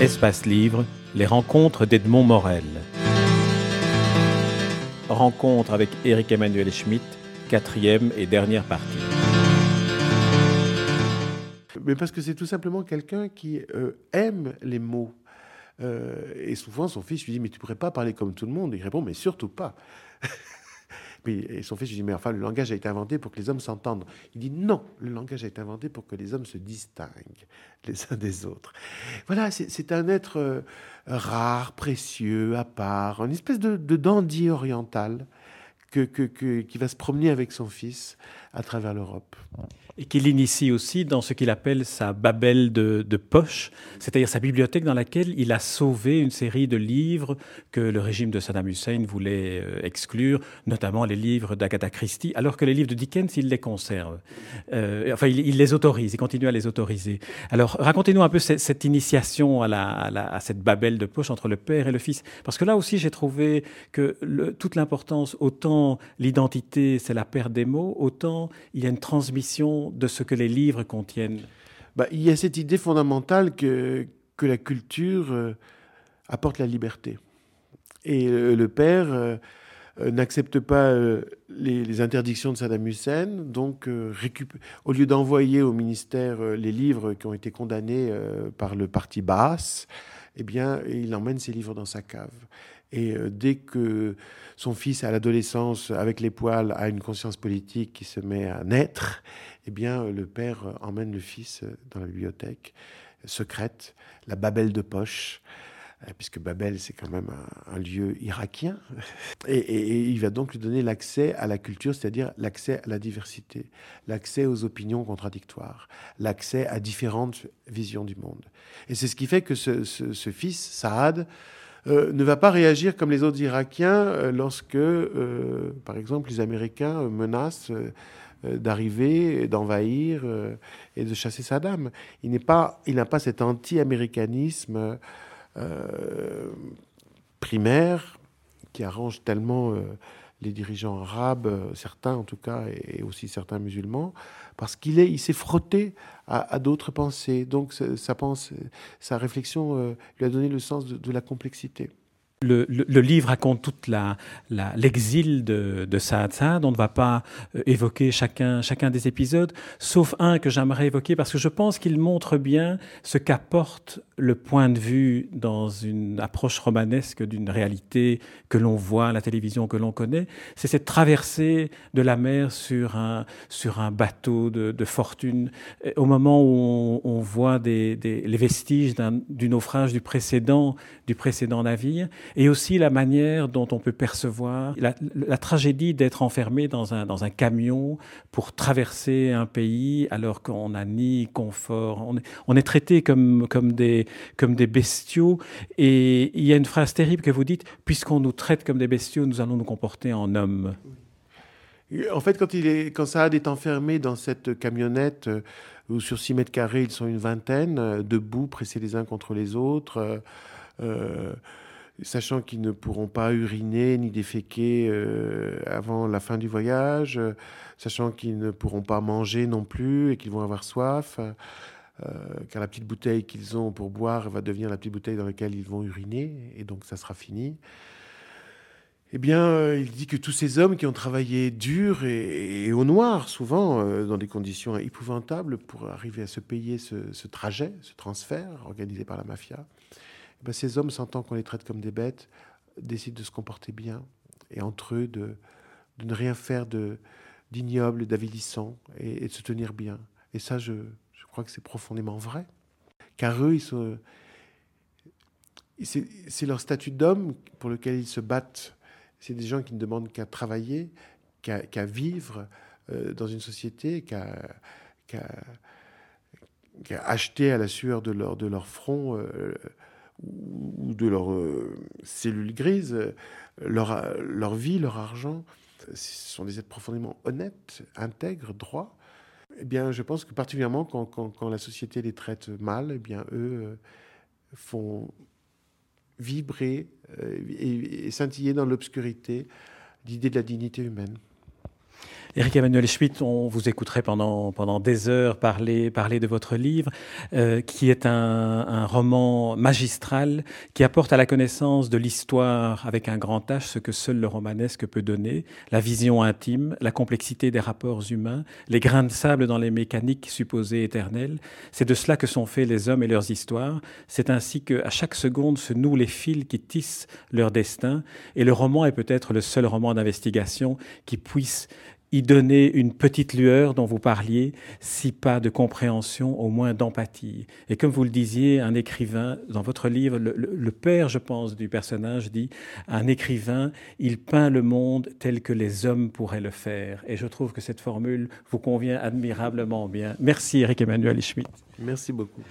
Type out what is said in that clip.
Espace Livre, les rencontres d'Edmond Morel. Rencontre avec Éric Emmanuel Schmitt, quatrième et dernière partie. Mais parce que c'est tout simplement quelqu'un qui euh, aime les mots. Euh, et souvent, son fils lui dit Mais tu pourrais pas parler comme tout le monde? Il répond Mais surtout pas. Et son fils lui dit Mais enfin, le langage a été inventé pour que les hommes s'entendent. Il dit Non, le langage a été inventé pour que les hommes se distinguent les uns des autres. Voilà, c'est un être euh, rare, précieux, à part, une espèce de dandy oriental que, que, qui va se promener avec son fils à travers l'Europe et qu'il initie aussi dans ce qu'il appelle sa Babel de, poche, c'est-à-dire sa bibliothèque dans laquelle il a sauvé une série de livres que le régime de Saddam Hussein voulait euh, exclure, notamment les livres d'Agatha Christie, alors que les livres de Dickens, il les conserve. Euh, enfin, il, les autorise, il continue à les autoriser. Alors, racontez-nous un peu cette, initiation à, la, cette Babel de poche entre le père et le fils, parce que là aussi, j'ai trouvé que toute l'importance, autant l'identité, c'est la paire des mots, autant il y a une transmission de ce que les livres contiennent bah, Il y a cette idée fondamentale que, que la culture euh, apporte la liberté. Et euh, le père euh, n'accepte pas les, interdictions de Saddam Hussein, donc au lieu d'envoyer au ministère les livres qui ont été condamnés par le parti basse, eh bien, il emmène ses livres dans sa cave. Et dès que son fils, à l'adolescence, avec les poils, a une conscience politique qui se met à naître, eh bien, le père emmène le fils dans la bibliothèque secrète, la Babel de poche, euh, puisque Babel, c'est quand même un, lieu irakien. Et, il va donc lui donner l'accès à la culture, c'est-à-dire l'accès à la diversité, l'accès aux opinions contradictoires, l'accès à différentes visions du monde. Et c'est ce qui fait que ce, fils, Saad, euh, ne va pas réagir comme les autres Irakiens euh, lorsque, par exemple, les Américains menacent euh, d'arriver, d'envahir euh, et de chasser Saddam. Il n'est pas, il n'a pas cet anti-américanisme euh, primaire qui arrange tellement les dirigeants arabes, certains en tout cas, et aussi certains musulmans, parce qu'il est, il s'est frotté à, d'autres pensées. Donc sa, pense, sa réflexion lui a donné le sens de la complexité. Le, livre raconte toute l'exil de, de Saad Saad. On ne va pas euh, évoquer chacun, chacun des épisodes, sauf un que j'aimerais évoquer parce que je pense qu'il montre bien ce qu'apporte le point de vue dans une approche romanesque d'une réalité que l'on voit à la télévision, que l'on connaît. C'est cette traversée de la mer sur un, sur un bateau de, fortune, au moment où on, voit des, les vestiges du naufrage du précédent, du précédent navire et aussi la manière dont on peut percevoir la, tragédie d'être enfermé dans un, camion pour traverser un pays alors qu'on n'a ni confort. On est, traité comme, des, bestiaux. Et il y a une phrase terrible que vous dites, puisqu'on nous traite comme des bestiaux, nous allons nous comporter en hommes. En fait, quand Saad est enfermé dans cette camionnette, euh, où sur 6 mètres carrés, ils sont une vingtaine, euh, debout, pressés les uns contre les autres, euh, sachant qu'ils ne pourront pas uriner ni déféquer euh, avant la fin du voyage, euh, sachant qu'ils ne pourront pas manger non plus et qu'ils vont avoir soif, euh, car la petite bouteille qu'ils ont pour boire va devenir la petite bouteille dans laquelle ils vont uriner, et donc ça sera fini. Eh bien, il dit que tous ces hommes qui ont travaillé dur et, au noir, souvent, dans des conditions épouvantables, pour arriver à se payer ce, ce trajet, ce transfert organisé par la mafia, ben, ces hommes, sentant qu'on les traite comme des bêtes, décident de se comporter bien et entre eux de, de ne rien faire d'ignoble, d'avilissant et, de se tenir bien. Et ça, je, je crois que c'est profondément vrai. Car eux, c'est leur statut d'homme pour lequel ils se battent. C'est des gens qui ne demandent qu'à travailler, qu'à vivre euh, dans une société, qu'à acheter à la sueur de leur, de leur front euh, ou de leurs euh, cellules grises, leur, leur vie, leur argent, ce sont des êtres profondément honnêtes, intègres, droits. Eh bien, je pense que particulièrement quand, quand, la société les traite mal, eh bien, eux euh, font vibrer euh, et, scintiller dans l'obscurité l'idée de la dignité humaine. Éric Emmanuel Schmitt, on vous écouterait pendant, pendant des heures parler, parler de votre livre, euh, qui est un, un, roman magistral qui apporte à la connaissance de l'histoire avec un grand H ce que seul le romanesque peut donner, la vision intime, la complexité des rapports humains, les grains de sable dans les mécaniques supposées éternelles. C'est de cela que sont faits les hommes et leurs histoires. C'est ainsi qu'à chaque seconde se nouent les fils qui tissent leur destin. Et le roman est peut-être le seul roman d'investigation qui puisse y donner une petite lueur dont vous parliez, si pas de compréhension, au moins d'empathie. Et comme vous le disiez, un écrivain, dans votre livre, le, père, je pense, du personnage dit, un écrivain, il peint le monde tel que les hommes pourraient le faire. Et je trouve que cette formule vous convient admirablement bien. Merci Eric Emmanuel Schmitt. Merci beaucoup.